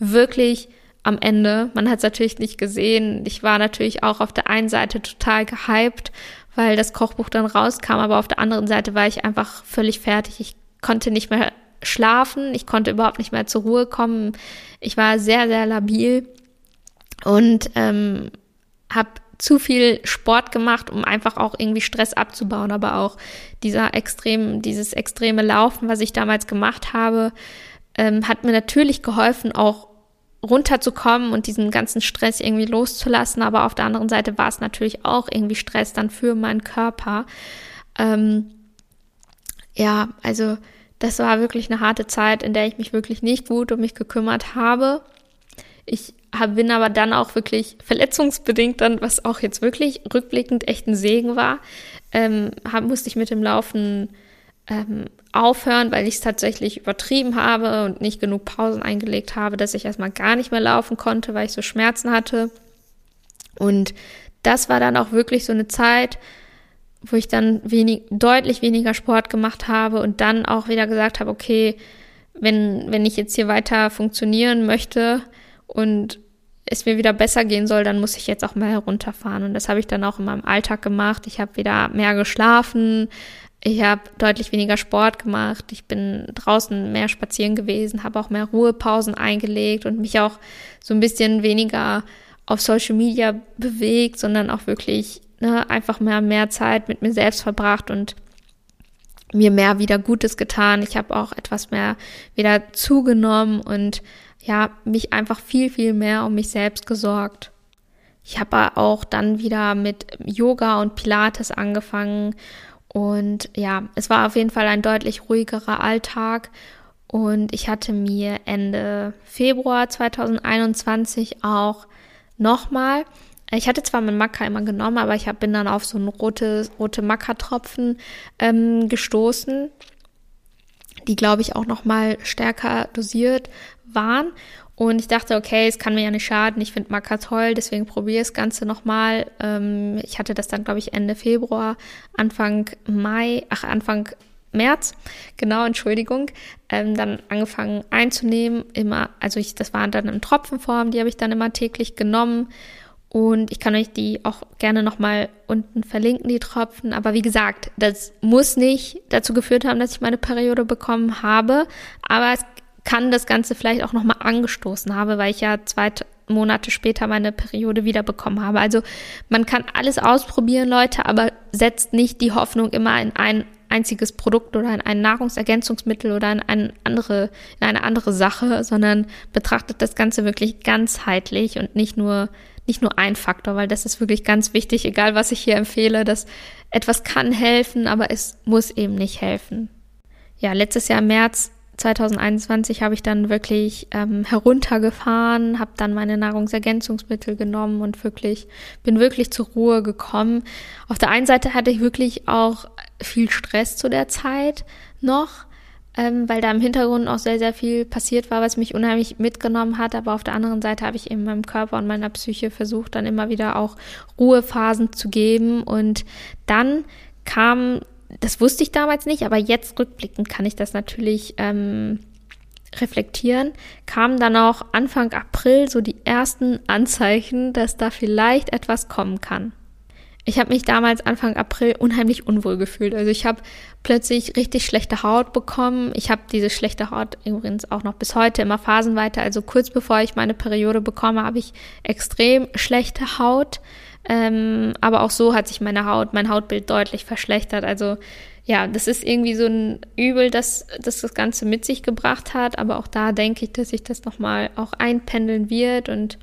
wirklich am Ende. Man hat es natürlich nicht gesehen. Ich war natürlich auch auf der einen Seite total gehypt, weil das Kochbuch dann rauskam, aber auf der anderen Seite war ich einfach völlig fertig. Ich konnte nicht mehr schlafen, ich konnte überhaupt nicht mehr zur Ruhe kommen. Ich war sehr, sehr labil und ähm, habe zu viel Sport gemacht, um einfach auch irgendwie Stress abzubauen, aber auch dieser extrem, dieses extreme Laufen, was ich damals gemacht habe, ähm, hat mir natürlich geholfen, auch runterzukommen und diesen ganzen Stress irgendwie loszulassen. Aber auf der anderen Seite war es natürlich auch irgendwie Stress dann für meinen Körper. Ähm, ja, also das war wirklich eine harte Zeit, in der ich mich wirklich nicht gut um mich gekümmert habe. Ich hab, bin aber dann auch wirklich verletzungsbedingt dann, was auch jetzt wirklich rückblickend echt ein Segen war, ähm, hab, musste ich mit dem Laufen ähm, aufhören, weil ich es tatsächlich übertrieben habe und nicht genug Pausen eingelegt habe, dass ich erstmal gar nicht mehr laufen konnte, weil ich so Schmerzen hatte. Und das war dann auch wirklich so eine Zeit, wo ich dann wenig, deutlich weniger Sport gemacht habe und dann auch wieder gesagt habe, okay, wenn, wenn ich jetzt hier weiter funktionieren möchte und es mir wieder besser gehen soll, dann muss ich jetzt auch mal herunterfahren. Und das habe ich dann auch in meinem Alltag gemacht. Ich habe wieder mehr geschlafen, ich habe deutlich weniger Sport gemacht, ich bin draußen mehr spazieren gewesen, habe auch mehr Ruhepausen eingelegt und mich auch so ein bisschen weniger auf Social Media bewegt, sondern auch wirklich ne, einfach mehr, mehr Zeit mit mir selbst verbracht und mir mehr wieder Gutes getan. Ich habe auch etwas mehr wieder zugenommen und ja, mich einfach viel, viel mehr um mich selbst gesorgt. Ich habe auch dann wieder mit Yoga und Pilates angefangen. Und ja, es war auf jeden Fall ein deutlich ruhigerer Alltag. Und ich hatte mir Ende Februar 2021 auch nochmal Ich hatte zwar mit Maca immer genommen, aber ich hab, bin dann auf so ein rote, rote Maca-Tropfen ähm, gestoßen, die, glaube ich, auch noch mal stärker dosiert waren. Und ich dachte, okay, es kann mir ja nicht schaden. Ich finde Maca toll, deswegen probiere ich das Ganze nochmal. Ähm, ich hatte das dann, glaube ich, Ende Februar, Anfang Mai, ach, Anfang März, genau, Entschuldigung, ähm, dann angefangen einzunehmen. Immer, also ich, das waren dann in Tropfenform, die habe ich dann immer täglich genommen. Und ich kann euch die auch gerne nochmal unten verlinken, die Tropfen. Aber wie gesagt, das muss nicht dazu geführt haben, dass ich meine Periode bekommen habe. Aber es kann das Ganze vielleicht auch nochmal angestoßen habe, weil ich ja zwei Monate später meine Periode wiederbekommen habe. Also man kann alles ausprobieren, Leute, aber setzt nicht die Hoffnung immer in ein einziges Produkt oder in ein Nahrungsergänzungsmittel oder in eine andere, in eine andere Sache, sondern betrachtet das Ganze wirklich ganzheitlich und nicht nur nicht nur ein Faktor, weil das ist wirklich ganz wichtig, egal was ich hier empfehle, dass etwas kann helfen, aber es muss eben nicht helfen. Ja, letztes Jahr im März 2021 habe ich dann wirklich ähm, heruntergefahren, habe dann meine Nahrungsergänzungsmittel genommen und wirklich bin wirklich zur Ruhe gekommen. Auf der einen Seite hatte ich wirklich auch viel Stress zu der Zeit noch, ähm, weil da im Hintergrund auch sehr, sehr viel passiert war, was mich unheimlich mitgenommen hat. Aber auf der anderen Seite habe ich eben meinem Körper und meiner Psyche versucht, dann immer wieder auch Ruhephasen zu geben. Und dann kam das wusste ich damals nicht, aber jetzt rückblickend kann ich das natürlich ähm, reflektieren, kamen dann auch Anfang April so die ersten Anzeichen, dass da vielleicht etwas kommen kann. Ich habe mich damals Anfang April unheimlich unwohl gefühlt. Also ich habe plötzlich richtig schlechte Haut bekommen. Ich habe diese schlechte Haut übrigens auch noch bis heute immer phasenweise. Also kurz bevor ich meine Periode bekomme, habe ich extrem schlechte Haut. Ähm, aber auch so hat sich meine Haut, mein Hautbild deutlich verschlechtert. Also ja, das ist irgendwie so ein Übel, das, das das Ganze mit sich gebracht hat. Aber auch da denke ich, dass sich das nochmal auch einpendeln wird. Und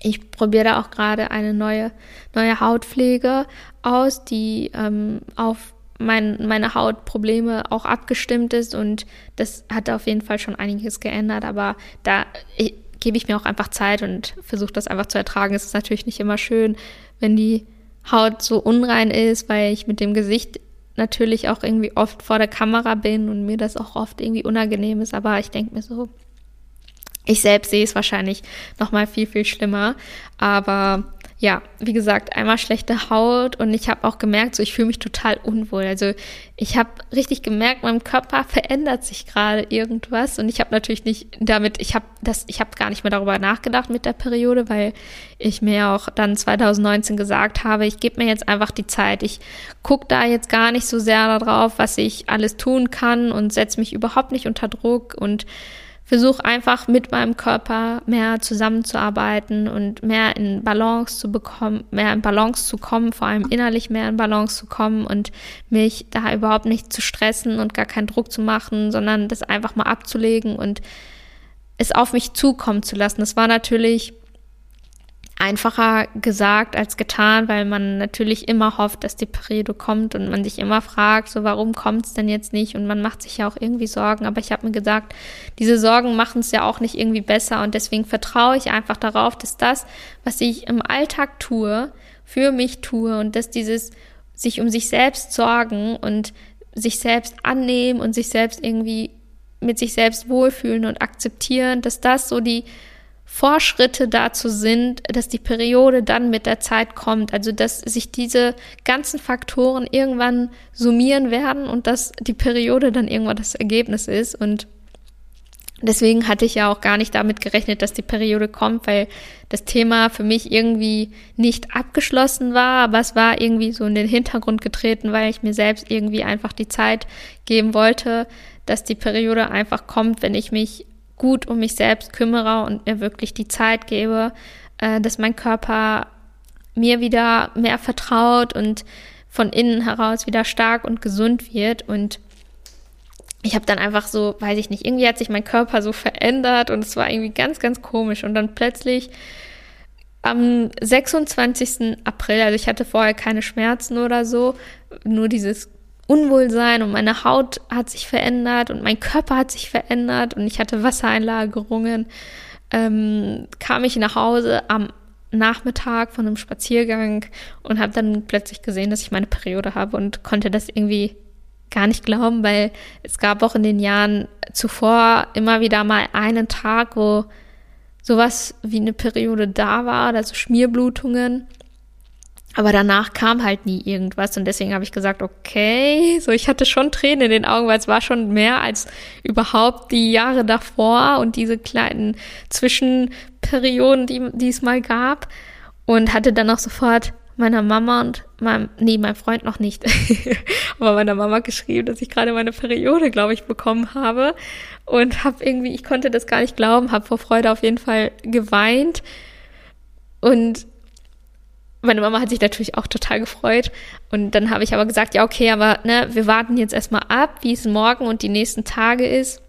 ich probiere da auch gerade eine neue, neue Hautpflege aus, die ähm, auf mein, meine Hautprobleme auch abgestimmt ist. Und das hat auf jeden Fall schon einiges geändert. Aber da, ich, gebe ich mir auch einfach Zeit und versuche das einfach zu ertragen. Es ist natürlich nicht immer schön, wenn die Haut so unrein ist, weil ich mit dem Gesicht natürlich auch irgendwie oft vor der Kamera bin und mir das auch oft irgendwie unangenehm ist. Aber ich denke mir so, ich selbst sehe es wahrscheinlich noch mal viel viel schlimmer. Aber ja, wie gesagt, einmal schlechte Haut und ich habe auch gemerkt, so ich fühle mich total unwohl. Also ich habe richtig gemerkt, meinem Körper verändert sich gerade irgendwas und ich habe natürlich nicht damit, ich habe das, ich habe gar nicht mehr darüber nachgedacht mit der Periode, weil ich mir auch dann 2019 gesagt habe, ich gebe mir jetzt einfach die Zeit. Ich gucke da jetzt gar nicht so sehr darauf, was ich alles tun kann und setze mich überhaupt nicht unter Druck und versuche einfach mit meinem Körper mehr zusammenzuarbeiten und mehr in Balance zu bekommen, mehr in Balance zu kommen, vor allem innerlich mehr in Balance zu kommen und mich da überhaupt nicht zu stressen und gar keinen Druck zu machen, sondern das einfach mal abzulegen und es auf mich zukommen zu lassen. Das war natürlich einfacher gesagt als getan, weil man natürlich immer hofft, dass die Periode kommt und man sich immer fragt, so warum kommt es denn jetzt nicht? Und man macht sich ja auch irgendwie Sorgen. Aber ich habe mir gesagt, diese Sorgen machen es ja auch nicht irgendwie besser und deswegen vertraue ich einfach darauf, dass das, was ich im Alltag tue, für mich tue und dass dieses sich um sich selbst sorgen und sich selbst annehmen und sich selbst irgendwie mit sich selbst wohlfühlen und akzeptieren, dass das so die Vorschritte dazu sind, dass die Periode dann mit der Zeit kommt. Also dass sich diese ganzen Faktoren irgendwann summieren werden und dass die Periode dann irgendwann das Ergebnis ist. Und deswegen hatte ich ja auch gar nicht damit gerechnet, dass die Periode kommt, weil das Thema für mich irgendwie nicht abgeschlossen war, aber es war irgendwie so in den Hintergrund getreten, weil ich mir selbst irgendwie einfach die Zeit geben wollte, dass die Periode einfach kommt, wenn ich mich gut um mich selbst kümmere und mir wirklich die Zeit gebe, äh, dass mein Körper mir wieder mehr vertraut und von innen heraus wieder stark und gesund wird. Und ich habe dann einfach so, weiß ich nicht, irgendwie hat sich mein Körper so verändert und es war irgendwie ganz, ganz komisch. Und dann plötzlich am 26. April, also ich hatte vorher keine Schmerzen oder so, nur dieses Unwohlsein und meine Haut hat sich verändert und mein Körper hat sich verändert und ich hatte Wassereinlagerungen, ähm, kam ich nach Hause am Nachmittag von einem Spaziergang und habe dann plötzlich gesehen, dass ich meine Periode habe und konnte das irgendwie gar nicht glauben, weil es gab auch in den Jahren zuvor immer wieder mal einen Tag, wo sowas wie eine Periode da war, also Schmierblutungen. Aber danach kam halt nie irgendwas und deswegen habe ich gesagt, okay, so ich hatte schon Tränen in den Augen, weil es war schon mehr als überhaupt die Jahre davor und diese kleinen Zwischenperioden, die, die es mal gab und hatte dann auch sofort meiner Mama und meinem, nee, meinem Freund noch nicht, aber meiner Mama geschrieben, dass ich gerade meine Periode, glaube ich, bekommen habe und habe irgendwie, ich konnte das gar nicht glauben, habe vor Freude auf jeden Fall geweint und meine Mama hat sich natürlich auch total gefreut. Und dann habe ich aber gesagt, ja, okay, aber ne, wir warten jetzt erstmal ab, wie es morgen und die nächsten Tage ist.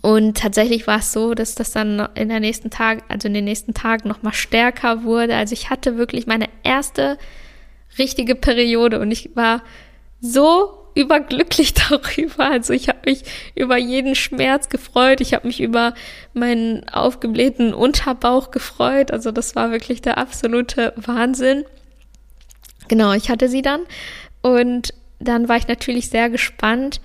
Und tatsächlich war es so, dass das dann in der nächsten Tag, also in den nächsten Tagen nochmal stärker wurde. Also ich hatte wirklich meine erste richtige Periode und ich war so überglücklich darüber. Also ich habe mich über jeden Schmerz gefreut. Ich habe mich über meinen aufgeblähten Unterbauch gefreut. Also das war wirklich der absolute Wahnsinn. Genau, ich hatte sie dann und dann war ich natürlich sehr gespannt,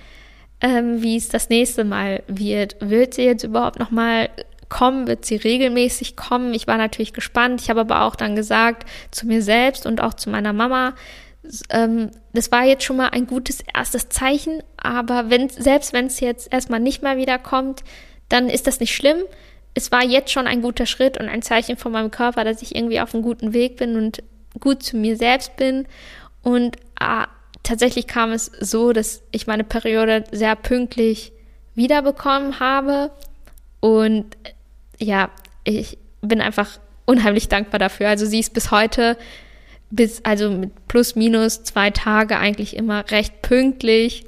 ähm, wie es das nächste Mal wird. Wird sie jetzt überhaupt noch mal kommen? Wird sie regelmäßig kommen? Ich war natürlich gespannt. Ich habe aber auch dann gesagt zu mir selbst und auch zu meiner Mama, ähm, das war jetzt schon mal ein gutes erstes Zeichen, aber wenn, selbst wenn es jetzt erstmal nicht mal wiederkommt, dann ist das nicht schlimm. Es war jetzt schon ein guter Schritt und ein Zeichen von meinem Körper, dass ich irgendwie auf einem guten Weg bin und gut zu mir selbst bin. Und ah, tatsächlich kam es so, dass ich meine Periode sehr pünktlich wiederbekommen habe. Und ja, ich bin einfach unheimlich dankbar dafür. Also sie ist bis heute bis, also mit plus minus zwei Tage eigentlich immer recht pünktlich.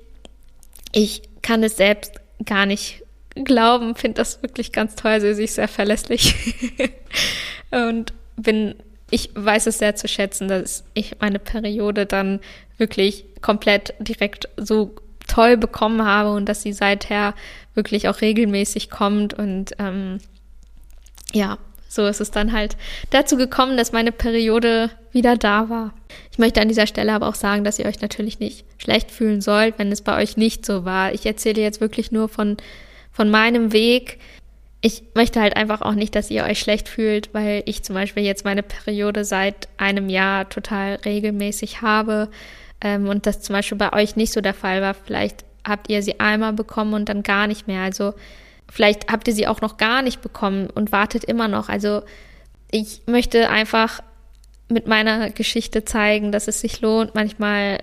Ich kann es selbst gar nicht glauben, finde das wirklich ganz toll, sie ist sehr verlässlich und bin, ich weiß es sehr zu schätzen, dass ich meine Periode dann wirklich komplett direkt so toll bekommen habe und dass sie seither wirklich auch regelmäßig kommt und ähm, ja, so ist es dann halt dazu gekommen, dass meine Periode wieder da war. Ich möchte an dieser Stelle aber auch sagen, dass ihr euch natürlich nicht schlecht fühlen sollt, wenn es bei euch nicht so war. Ich erzähle jetzt wirklich nur von, von meinem Weg. Ich möchte halt einfach auch nicht, dass ihr euch schlecht fühlt, weil ich zum Beispiel jetzt meine Periode seit einem Jahr total regelmäßig habe ähm, und das zum Beispiel bei euch nicht so der Fall war. Vielleicht habt ihr sie einmal bekommen und dann gar nicht mehr. Also Vielleicht habt ihr sie auch noch gar nicht bekommen und wartet immer noch. Also ich möchte einfach mit meiner Geschichte zeigen, dass es sich lohnt, manchmal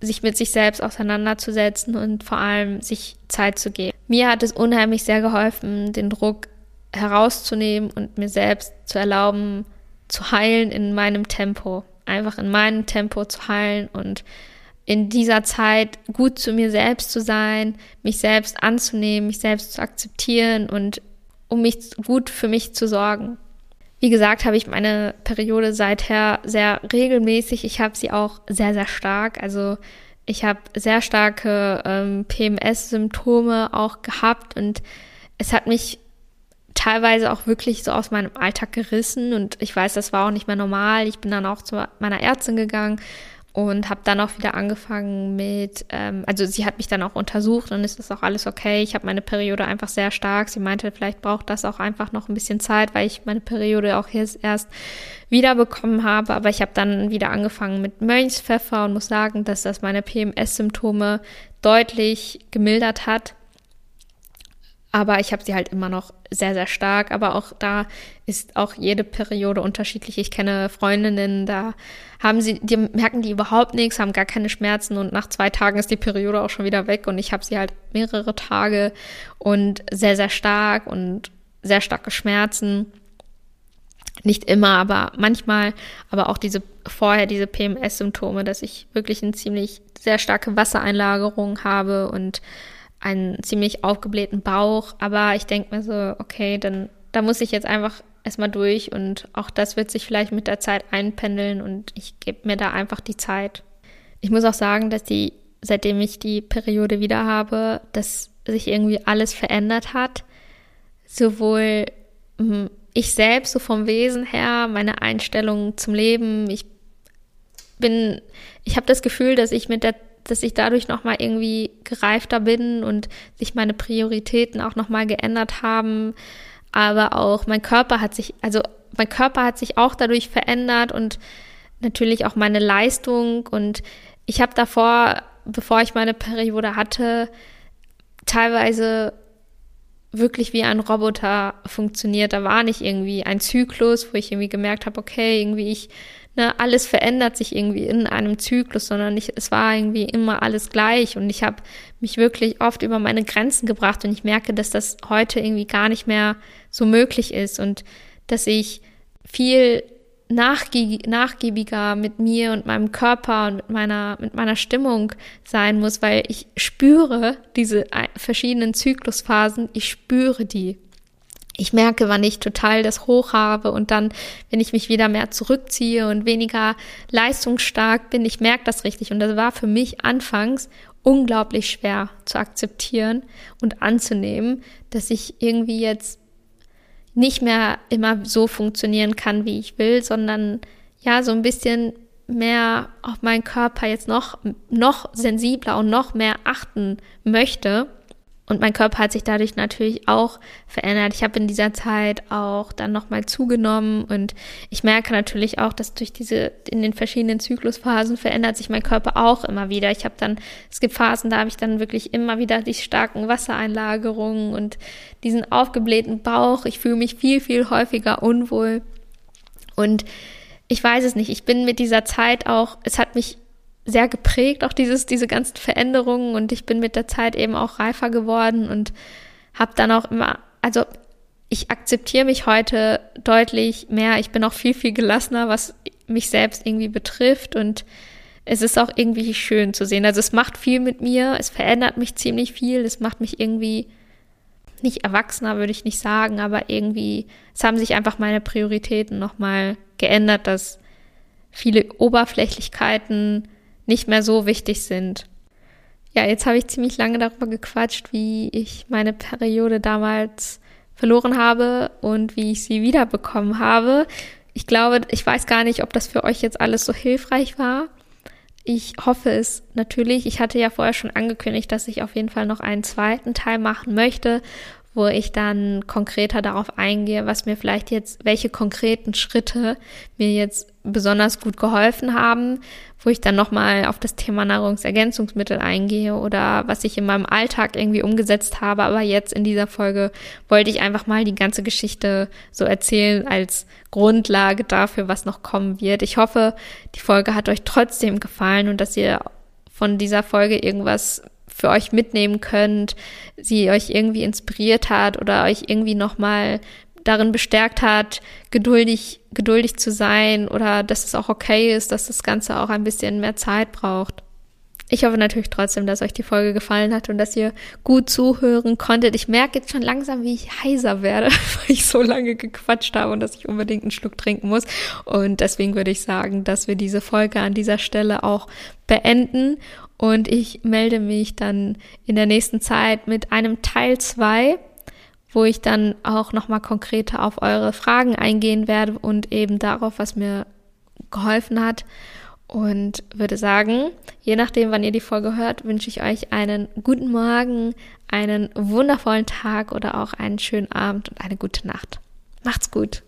sich mit sich selbst auseinanderzusetzen und vor allem sich Zeit zu geben. Mir hat es unheimlich sehr geholfen, den Druck herauszunehmen und mir selbst zu erlauben, zu heilen in meinem Tempo. Einfach in meinem Tempo zu heilen und in dieser Zeit gut zu mir selbst zu sein, mich selbst anzunehmen, mich selbst zu akzeptieren und um mich gut für mich zu sorgen. Wie gesagt, habe ich meine Periode seither sehr regelmäßig. Ich habe sie auch sehr, sehr stark. Also ich habe sehr starke ähm, PMS-Symptome auch gehabt und es hat mich teilweise auch wirklich so aus meinem Alltag gerissen und ich weiß, das war auch nicht mehr normal. Ich bin dann auch zu meiner Ärztin gegangen und habe dann auch wieder angefangen mit, ähm, also sie hat mich dann auch untersucht und ist das auch alles okay. Ich habe meine Periode einfach sehr stark. Sie meinte, vielleicht braucht das auch einfach noch ein bisschen Zeit, weil ich meine Periode auch jetzt erst wiederbekommen habe. Aber ich habe dann wieder angefangen mit Mönchspfeffer und muss sagen, dass das meine PMS-Symptome deutlich gemildert hat. Aber ich habe sie halt immer noch sehr, sehr stark. Aber auch da ist auch jede Periode unterschiedlich. Ich kenne Freundinnen, da haben sie, die merken die überhaupt nichts, haben gar keine Schmerzen und nach zwei Tagen ist die Periode auch schon wieder weg und ich habe sie halt mehrere Tage und sehr, sehr stark und sehr starke Schmerzen. Nicht immer, aber manchmal, aber auch diese vorher diese PMS-Symptome, dass ich wirklich eine ziemlich sehr starke Wassereinlagerung habe und einen ziemlich aufgeblähten Bauch. Aber ich denke mir so, okay, dann da muss ich jetzt einfach erstmal durch und auch das wird sich vielleicht mit der Zeit einpendeln und ich gebe mir da einfach die Zeit. Ich muss auch sagen, dass die, seitdem ich die Periode wieder habe, dass sich irgendwie alles verändert hat. Sowohl hm, ich selbst so vom Wesen her, meine Einstellung zum Leben, ich bin, ich habe das Gefühl, dass ich mit der dass ich dadurch nochmal irgendwie gereifter bin und sich meine Prioritäten auch nochmal geändert haben. Aber auch mein Körper hat sich, also mein Körper hat sich auch dadurch verändert und natürlich auch meine Leistung. Und ich habe davor, bevor ich meine Periode hatte, teilweise wirklich wie ein Roboter funktioniert. Da war nicht irgendwie ein Zyklus, wo ich irgendwie gemerkt habe, okay, irgendwie ich, ne, alles verändert sich irgendwie in einem Zyklus, sondern ich, es war irgendwie immer alles gleich und ich habe mich wirklich oft über meine Grenzen gebracht und ich merke, dass das heute irgendwie gar nicht mehr so möglich ist und dass ich viel nachgiebiger mit mir und meinem Körper und mit meiner, mit meiner Stimmung sein muss, weil ich spüre diese verschiedenen Zyklusphasen, ich spüre die. Ich merke, wann ich total das Hoch habe und dann, wenn ich mich wieder mehr zurückziehe und weniger leistungsstark bin, ich merke das richtig. Und das war für mich anfangs unglaublich schwer zu akzeptieren und anzunehmen, dass ich irgendwie jetzt nicht mehr immer so funktionieren kann, wie ich will, sondern ja, so ein bisschen mehr auf meinen Körper jetzt noch, noch sensibler und noch mehr achten möchte. Und mein Körper hat sich dadurch natürlich auch verändert. Ich habe in dieser Zeit auch dann nochmal zugenommen und ich merke natürlich auch, dass durch diese, in den verschiedenen Zyklusphasen verändert sich mein Körper auch immer wieder. Ich habe dann, es gibt Phasen, da habe ich dann wirklich immer wieder die starken Wassereinlagerungen und diesen aufgeblähten Bauch. Ich fühle mich viel, viel häufiger unwohl. Und ich weiß es nicht. Ich bin mit dieser Zeit auch, es hat mich sehr geprägt, auch dieses, diese ganzen Veränderungen. Und ich bin mit der Zeit eben auch reifer geworden und habe dann auch immer, also ich akzeptiere mich heute deutlich mehr. Ich bin auch viel, viel gelassener, was mich selbst irgendwie betrifft. Und es ist auch irgendwie schön zu sehen. Also es macht viel mit mir, es verändert mich ziemlich viel, es macht mich irgendwie nicht erwachsener, würde ich nicht sagen, aber irgendwie, es haben sich einfach meine Prioritäten nochmal geändert, dass viele Oberflächlichkeiten nicht mehr so wichtig sind. Ja, jetzt habe ich ziemlich lange darüber gequatscht, wie ich meine Periode damals verloren habe und wie ich sie wiederbekommen habe. Ich glaube, ich weiß gar nicht, ob das für euch jetzt alles so hilfreich war. Ich hoffe es natürlich. Ich hatte ja vorher schon angekündigt, dass ich auf jeden Fall noch einen zweiten Teil machen möchte wo ich dann konkreter darauf eingehe, was mir vielleicht jetzt, welche konkreten Schritte mir jetzt besonders gut geholfen haben, wo ich dann nochmal auf das Thema Nahrungsergänzungsmittel eingehe oder was ich in meinem Alltag irgendwie umgesetzt habe. Aber jetzt in dieser Folge wollte ich einfach mal die ganze Geschichte so erzählen als Grundlage dafür, was noch kommen wird. Ich hoffe, die Folge hat euch trotzdem gefallen und dass ihr von dieser Folge irgendwas für euch mitnehmen könnt, sie euch irgendwie inspiriert hat oder euch irgendwie nochmal darin bestärkt hat, geduldig, geduldig zu sein oder dass es auch okay ist, dass das Ganze auch ein bisschen mehr Zeit braucht. Ich hoffe natürlich trotzdem, dass euch die Folge gefallen hat und dass ihr gut zuhören konntet. Ich merke jetzt schon langsam, wie ich heiser werde, weil ich so lange gequatscht habe und dass ich unbedingt einen Schluck trinken muss. Und deswegen würde ich sagen, dass wir diese Folge an dieser Stelle auch beenden und ich melde mich dann in der nächsten Zeit mit einem Teil zwei, wo ich dann auch nochmal konkreter auf eure Fragen eingehen werde und eben darauf, was mir geholfen hat. Und würde sagen, je nachdem, wann ihr die Folge hört, wünsche ich euch einen guten Morgen, einen wundervollen Tag oder auch einen schönen Abend und eine gute Nacht. Macht's gut.